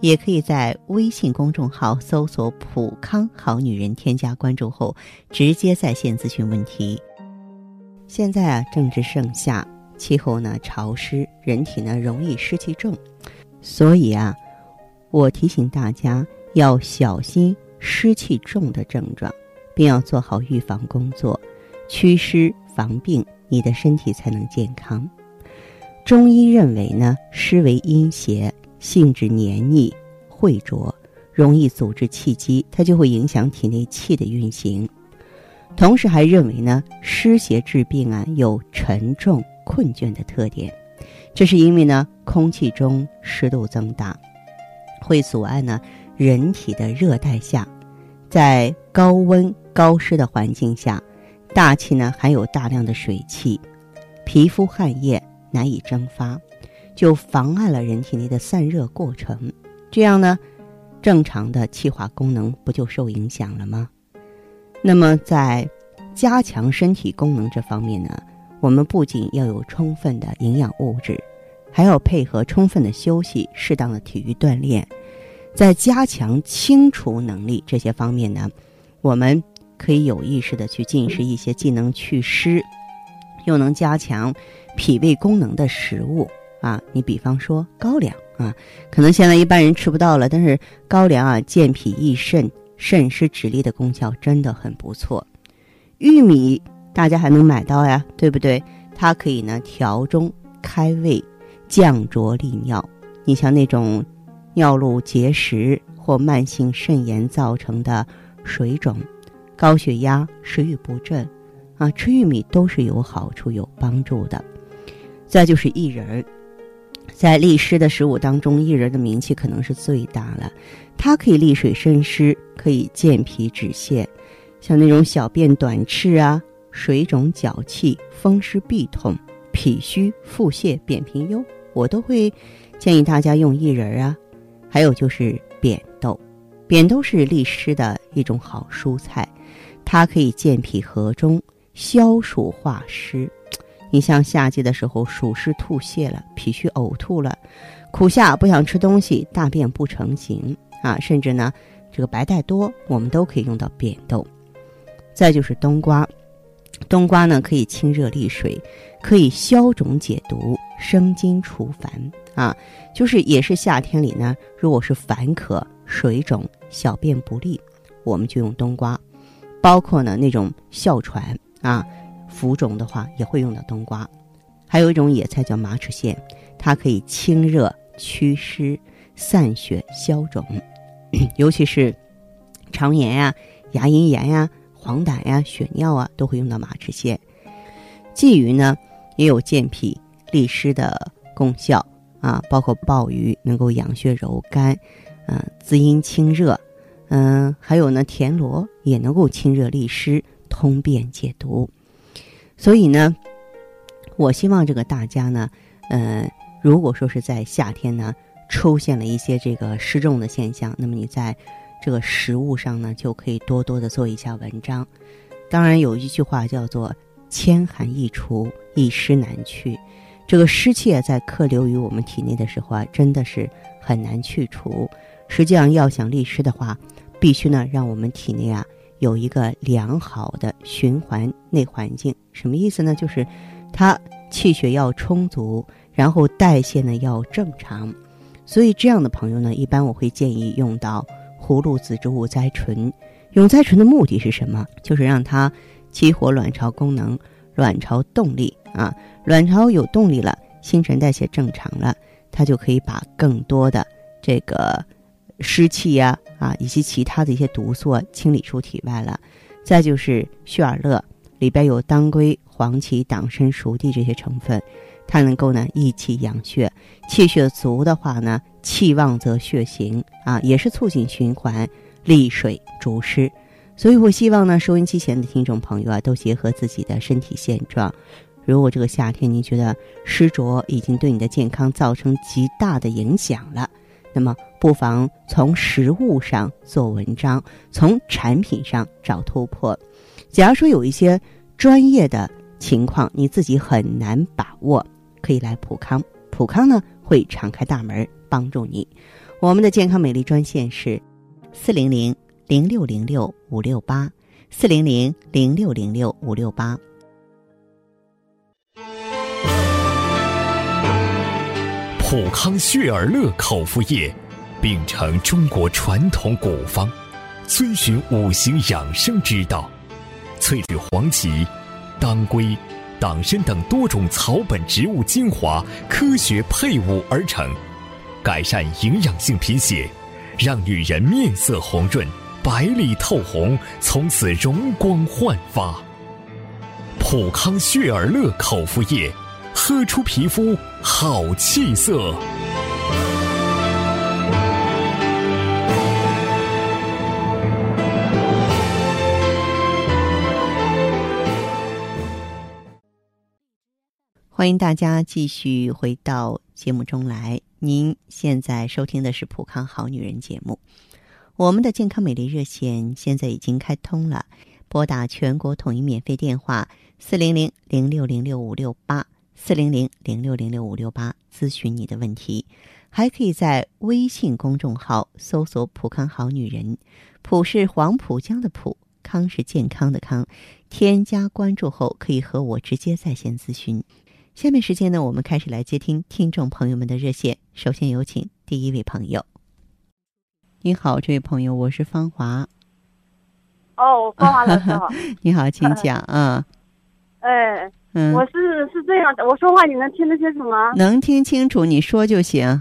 也可以在微信公众号搜索“普康好女人”，添加关注后直接在线咨询问题。现在啊，正值盛夏，气候呢潮湿，人体呢容易湿气重，所以啊，我提醒大家要小心湿气重的症状，并要做好预防工作，祛湿防病，你的身体才能健康。中医认为呢，湿为阴邪。性质黏腻、晦浊，容易阻滞气机，它就会影响体内气的运行。同时还认为呢，湿邪治病啊有沉重、困倦的特点，这是因为呢，空气中湿度增大，会阻碍呢人体的热代谢。在高温高湿的环境下，大气呢含有大量的水汽，皮肤汗液难以蒸发。就妨碍了人体内的散热过程，这样呢，正常的气化功能不就受影响了吗？那么在加强身体功能这方面呢，我们不仅要有充分的营养物质，还要配合充分的休息、适当的体育锻炼。在加强清除能力这些方面呢，我们可以有意识的去进食一些既能祛湿，又能加强脾胃功能的食物。啊，你比方说高粱啊，可能现在一般人吃不到了，但是高粱啊，健脾益肾、渗湿止痢的功效真的很不错。玉米大家还能买到呀，对不对？它可以呢调中开胃、降浊利尿。你像那种尿路结石或慢性肾炎造成的水肿、高血压、食欲不振啊，吃玉米都是有好处、有帮助的。再就是薏仁儿。在利湿的食物当中，薏仁的名气可能是最大了。它可以利水渗湿，可以健脾止泻。像那种小便短赤啊、水肿脚气、风湿痹痛、脾虚腹泻、扁平疣，我都会建议大家用薏仁啊。还有就是扁豆，扁豆是利湿的一种好蔬菜，它可以健脾和中、消暑化湿。你像夏季的时候，暑湿吐泻了，脾虚呕吐了，苦夏不想吃东西，大便不成形啊，甚至呢，这个白带多，我们都可以用到扁豆。再就是冬瓜，冬瓜呢可以清热利水，可以消肿解毒、生津除烦啊，就是也是夏天里呢，如果是烦渴、水肿、小便不利，我们就用冬瓜。包括呢那种哮喘啊。浮肿的话也会用到冬瓜，还有一种野菜叫马齿苋，它可以清热祛湿、散血消肿，尤其是肠炎呀、牙龈炎呀、黄疸呀、血尿啊，都会用到马齿苋。鲫鱼呢也有健脾利湿的功效啊，包括鲍鱼能够养血柔肝，嗯，滋阴清热，嗯，还有呢田螺也能够清热利湿、通便解毒。所以呢，我希望这个大家呢，呃，如果说是在夏天呢，出现了一些这个失重的现象，那么你在这个食物上呢，就可以多多的做一下文章。当然有一句话叫做“千寒易除，一湿难去”，这个湿气啊，在客流于我们体内的时候啊，真的是很难去除。实际上，要想利湿的话，必须呢，让我们体内啊。有一个良好的循环内环境，什么意思呢？就是它气血要充足，然后代谢呢要正常。所以这样的朋友呢，一般我会建议用到葫芦籽植物甾醇。用甾醇的目的是什么？就是让它激活卵巢功能、卵巢动力啊。卵巢有动力了，新陈代谢正常了，它就可以把更多的这个湿气呀。啊以及其他的一些毒素清理出体外了，再就是血尔乐，里边有当归、黄芪、党参、熟地这些成分，它能够呢益气养血，气血足的话呢，气旺则血行啊，也是促进循环、利水、逐湿。所以我希望呢，收音机前的听众朋友啊，都结合自己的身体现状。如果这个夏天您觉得湿浊已经对你的健康造成极大的影响了，那么不妨从食物上做文章，从产品上找突破。假如说有一些专业的情况你自己很难把握，可以来普康，普康呢会敞开大门帮助你。我们的健康美丽专线是四零零零六零六五六八四零零零六零六五六八。普康血尔乐口服液，秉承中国传统古方，遵循五行养生之道，萃取黄芪、当归、党参等多种草本植物精华，科学配伍而成，改善营养性贫血，让女人面色红润、白里透红，从此容光焕发。普康血尔乐口服液。喝出皮肤好气色。欢迎大家继续回到节目中来。您现在收听的是《普康好女人》节目。我们的健康美丽热线现在已经开通了，拨打全国统一免费电话四零零零六零六五六八。四零零零六零六五六八咨询你的问题，还可以在微信公众号搜索“浦康好女人”，浦是黄浦江的浦，康是健康的康。添加关注后，可以和我直接在线咨询。下面时间呢，我们开始来接听听众朋友们的热线。首先有请第一位朋友。你好，这位朋友，我是芳华。哦，芳华老师好。你好，请讲啊。哎。我是是这样的，我说话你能听得清楚吗？能听清楚，你说就行。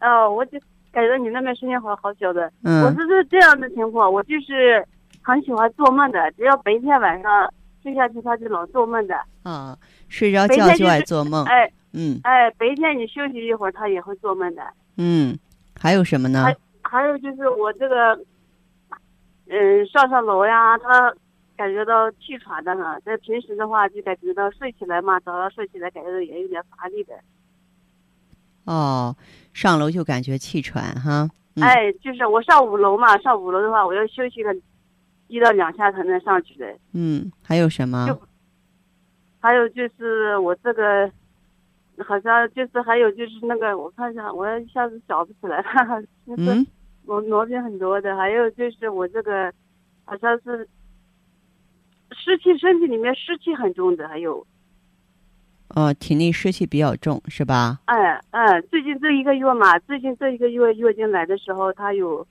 哦，我就感觉你那边声音好好小的。嗯。我是是这样的情况，我就是很喜欢做梦的，只要白天晚上睡下去，他就老做梦的。啊，睡着觉就爱做梦。哎。嗯。哎，白天你休息一会儿，他也会做梦的。嗯。还有什么呢？还还有就是我这个，嗯，上上楼呀，他。感觉到气喘的很，在平时的话就感觉到睡起来嘛，早上睡起来感觉到也有点乏力的。哦，上楼就感觉气喘哈。哎，就是我上五楼嘛，上五楼的话，我要休息个一到两下才能上去的。嗯，还有什么？就还有就是我这个，好像就是还有就是那个，我看一下，我一下子想不起来了。嗯。毛毛病很多的，还有就是我这个，好像是。湿气，身体里面湿气很重的，还有，哦，体内湿气比较重，是吧？哎哎，最近这一个月嘛，最近这一个月月经来的时候，它有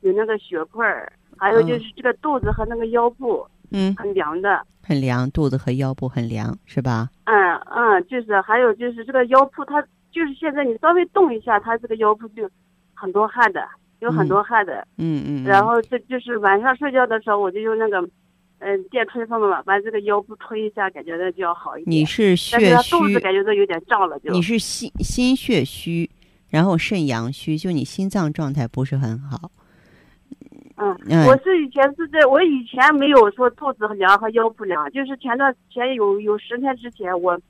有那个血块儿，还有就是这个肚子和那个腰部，嗯，很凉的，很凉，肚子和腰部很凉，是吧？嗯嗯，就是还有就是这个腰部，它就是现在你稍微动一下，它这个腰部就很多汗的，有很多汗的，嗯嗯，然后这就是晚上睡觉的时候，我就用那个。嗯，电吹风嘛，把这个腰部推一下，感觉到就要好一点。你是血虚，肚子感觉到有点胀了，就。你是心心血虚，然后肾阳虚，就你心脏状态不是很好。嗯，嗯我是以前是在，我以前没有说肚子凉和腰部凉，就是前段前有有十天之前，我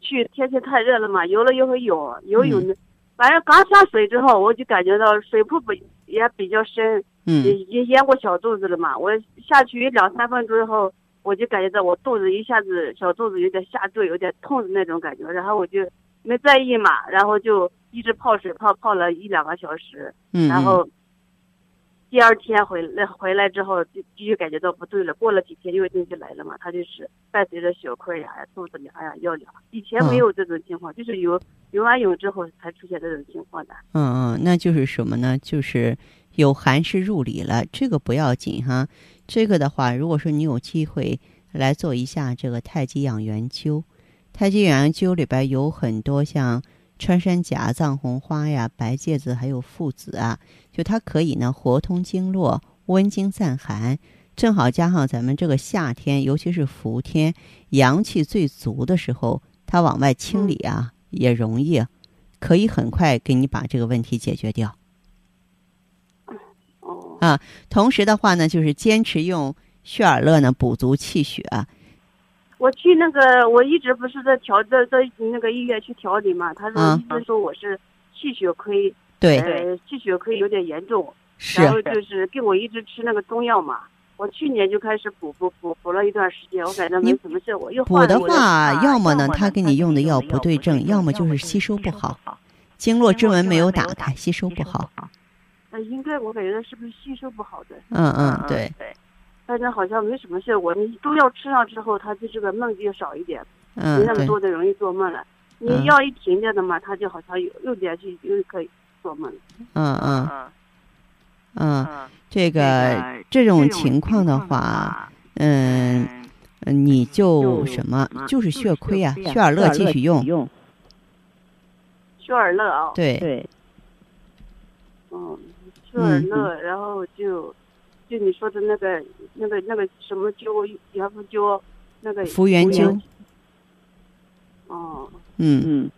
去天气太热了嘛，游了一回泳，游泳的，反正刚下水之后，我就感觉到水瀑布也比较深。也也淹过小肚子了嘛？我下去两三分钟以后，我就感觉到我肚子一下子小肚子有点下坠，有点痛的那种感觉。然后我就没在意嘛，然后就一直泡水泡泡了一两个小时。嗯。然后第二天回来回来之后，就就感觉到不对了。过了几天月经就来了嘛，它就是伴随着血块呀、肚子凉呀、腰凉。以前没有这种情况，就是游游完泳之后才出现这种情况的。嗯嗯，那就是什么呢？就是。有寒湿入里了，这个不要紧哈。这个的话，如果说你有机会来做一下这个太极养元灸，太极养元灸里边有很多像穿山甲、藏红花呀、白芥子还有附子啊，就它可以呢活通经络、温经散寒，正好加上咱们这个夏天，尤其是伏天，阳气最足的时候，它往外清理啊也容易，可以很快给你把这个问题解决掉。啊，同时的话呢，就是坚持用血尔乐呢补足气血。我去那个，我一直不是在调在在那个医院去调理嘛，他说医生说我是气血亏，对，呃，气血亏有点严重，是，然后就是给我一直吃那个中药嘛。我去年就开始补补补补了一段时间，我感觉没什么效果。又补的话，要么呢他给你用的药不对症，要么就是吸收不好，经络之门没有打开，吸收不好。那应该我感觉是不是吸收不好的？嗯嗯，对。反正好像没什么效果。你中药吃上之后，他就这个梦就少一点，没那么多的容易做梦了。你药一停掉的嘛，他就好像又又连续又可以做梦。嗯嗯嗯，这个这种情况的话，嗯，你就什么，就是血亏啊，血尔乐继续用。血尔乐啊。对对。嗯，血尔乐，然后就。就你说的那个、那个、那个什么灸，元福灸，那个福元灸。哦。嗯嗯。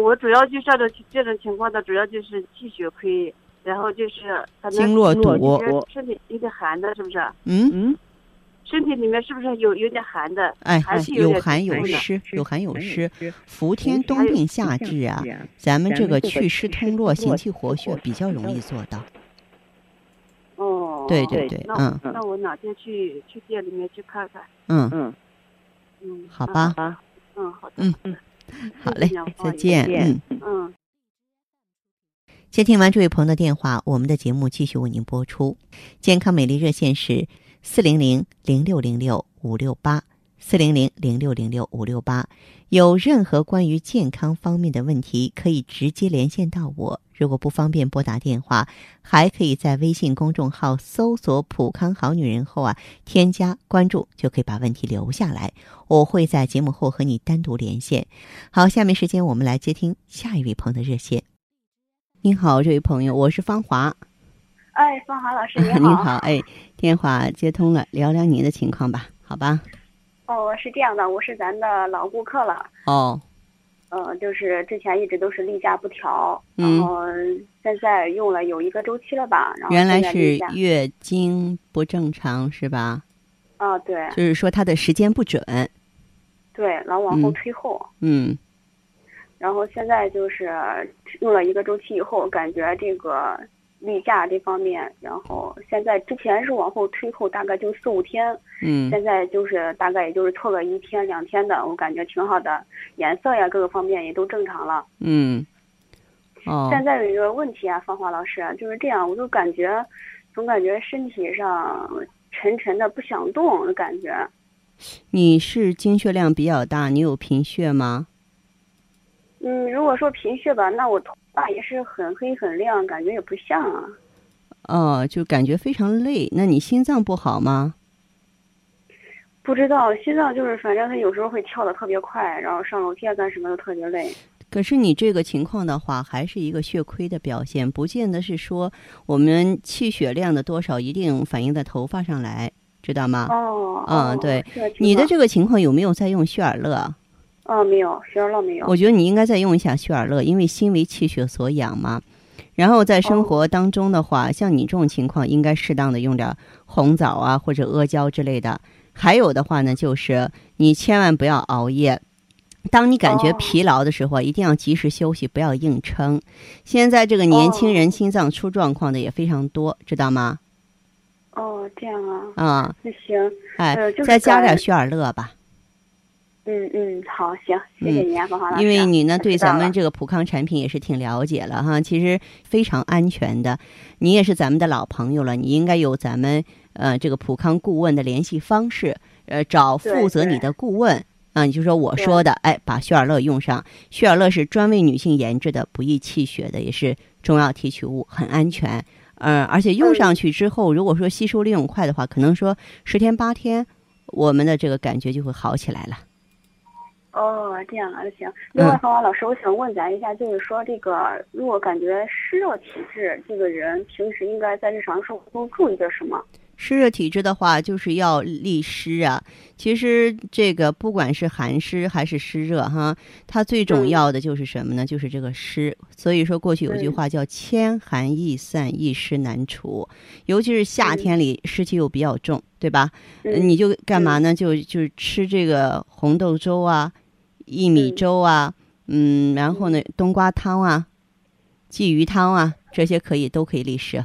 我主要就这种这种情况的，主要就是气血亏，然后就是经络堵，身体有点寒的，是不是？嗯嗯。身体里面是不是有有点寒的？哎，有寒有湿，有寒有湿。伏天冬病夏治啊，咱们这个祛湿通络、行气活血比较容易做到。哦，对对对，嗯，那我哪天去去店里面去看看？嗯。嗯。嗯，好吧，嗯好。的，嗯。嗯，好嘞，再见，嗯。嗯。接听完这位朋友的电话，我们的节目继续为您播出。健康美丽热线是四零零零六零六五六八四零零零六零六五六八，有任何关于健康方面的问题，可以直接连线到我。如果不方便拨打电话，还可以在微信公众号搜索“普康好女人”后啊，添加关注，就可以把问题留下来。我会在节目后和你单独连线。好，下面时间我们来接听下一位朋友的热线。您好，这位朋友，我是芳华。哎，芳华老师，你 好。您好，哎，电话接通了，聊聊您的情况吧，好吧？哦，是这样的，我是咱的老顾客了。哦。嗯，就是之前一直都是例假不调，然后现在用了有一个周期了吧，然后原来是月经不正常是吧？啊，对。就是说它的时间不准。对，老往后推后。嗯。然后现在就是用了一个周期以后，感觉这个。例假这方面，然后现在之前是往后推后，大概就四五天，嗯，现在就是大概也就是错个一天两天的，我感觉挺好的，颜色呀各个方面也都正常了，嗯，哦，现在有一个问题啊，芳华老师就是这样，我就感觉总感觉身体上沉沉的不想动的感觉。你是经血量比较大，你有贫血吗？嗯，如果说贫血吧，那我头发也是很黑很亮，感觉也不像啊。哦，就感觉非常累。那你心脏不好吗？不知道，心脏就是反正它有时候会跳的特别快，然后上楼梯啊干什么都特别累。可是你这个情况的话，还是一个血亏的表现，不见得是说我们气血量的多少一定反映在头发上来，知道吗？哦。嗯，对。你的这个情况有没有在用血尔乐？哦，没有，血尔乐没有。我觉得你应该再用一下血尔乐，因为心为气血所养嘛。然后在生活当中的话，像你这种情况，应该适当的用点红枣啊，或者阿胶之类的。还有的话呢，就是你千万不要熬夜。当你感觉疲劳的时候，一定要及时休息，不要硬撑。现在这个年轻人心脏出状况的也非常多，知道吗？哦，这样啊。啊，那行。哎，再加点血尔乐吧。嗯嗯，好，行，谢谢您，芳华老师。因为你呢，对咱们这个普康产品也是挺了解了哈，其实非常安全的。你也是咱们的老朋友了，你应该有咱们呃这个普康顾问的联系方式，呃，找负责你的顾问啊。你就说我说的，哎，把血尔乐用上。血尔乐是专为女性研制的，不易气血的，也是中药提取物，很安全。嗯，而且用上去之后，如果说吸收利用快的话，可能说十天八天，我们的这个感觉就会好起来了。哦，这样啊，行。另外，芳华老师，我想问咱一下，就是说，这个如果感觉湿热体质，这个人平时应该在日常生活中注意点什么？湿热体质的话，就是要利湿啊。其实这个不管是寒湿还是湿热哈，它最重要的就是什么呢？就是这个湿。所以说过去有句话叫“千寒易散，一湿难除”，尤其是夏天里湿气又比较重，对吧？你就干嘛呢？就就吃这个红豆粥啊、薏米粥啊，嗯，然后呢，冬瓜汤啊、鲫鱼汤啊，这些可以都可以利湿。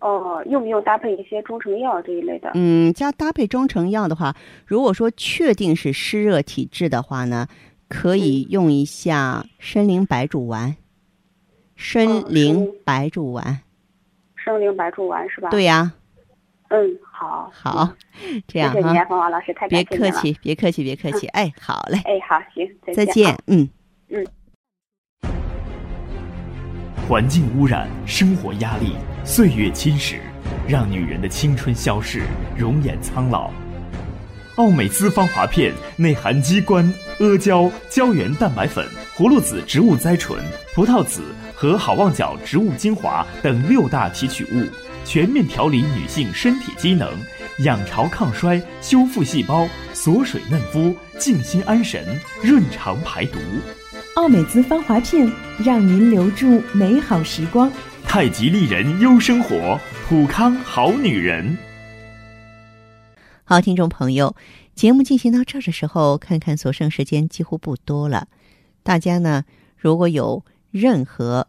哦，用不用搭配一些中成药这一类的？嗯，加搭配中成药的话，如果说确定是湿热体质的话呢，可以用一下参苓白术丸。参苓白术丸。参苓白术丸是吧？对呀。嗯，好。好，这样哈。谢谢您，冯王老师，太别客气，别客气，别客气。哎，好嘞。哎，好，行，再见。嗯嗯。环境污染，生活压力，岁月侵蚀，让女人的青春消逝，容颜苍老。奥美姿芳华片内含鸡冠、阿胶、胶原蛋白粉、葫芦籽植物甾醇、葡萄籽和好望角植物精华等六大提取物，全面调理女性身体机能，养巢抗衰，修复细胞，锁水嫩肤，静心安神，润肠排毒。奥美姿芳华片，让您留住美好时光。太极丽人优生活，普康好女人。好，听众朋友，节目进行到这儿的时候，看看所剩时间几乎不多了。大家呢，如果有任何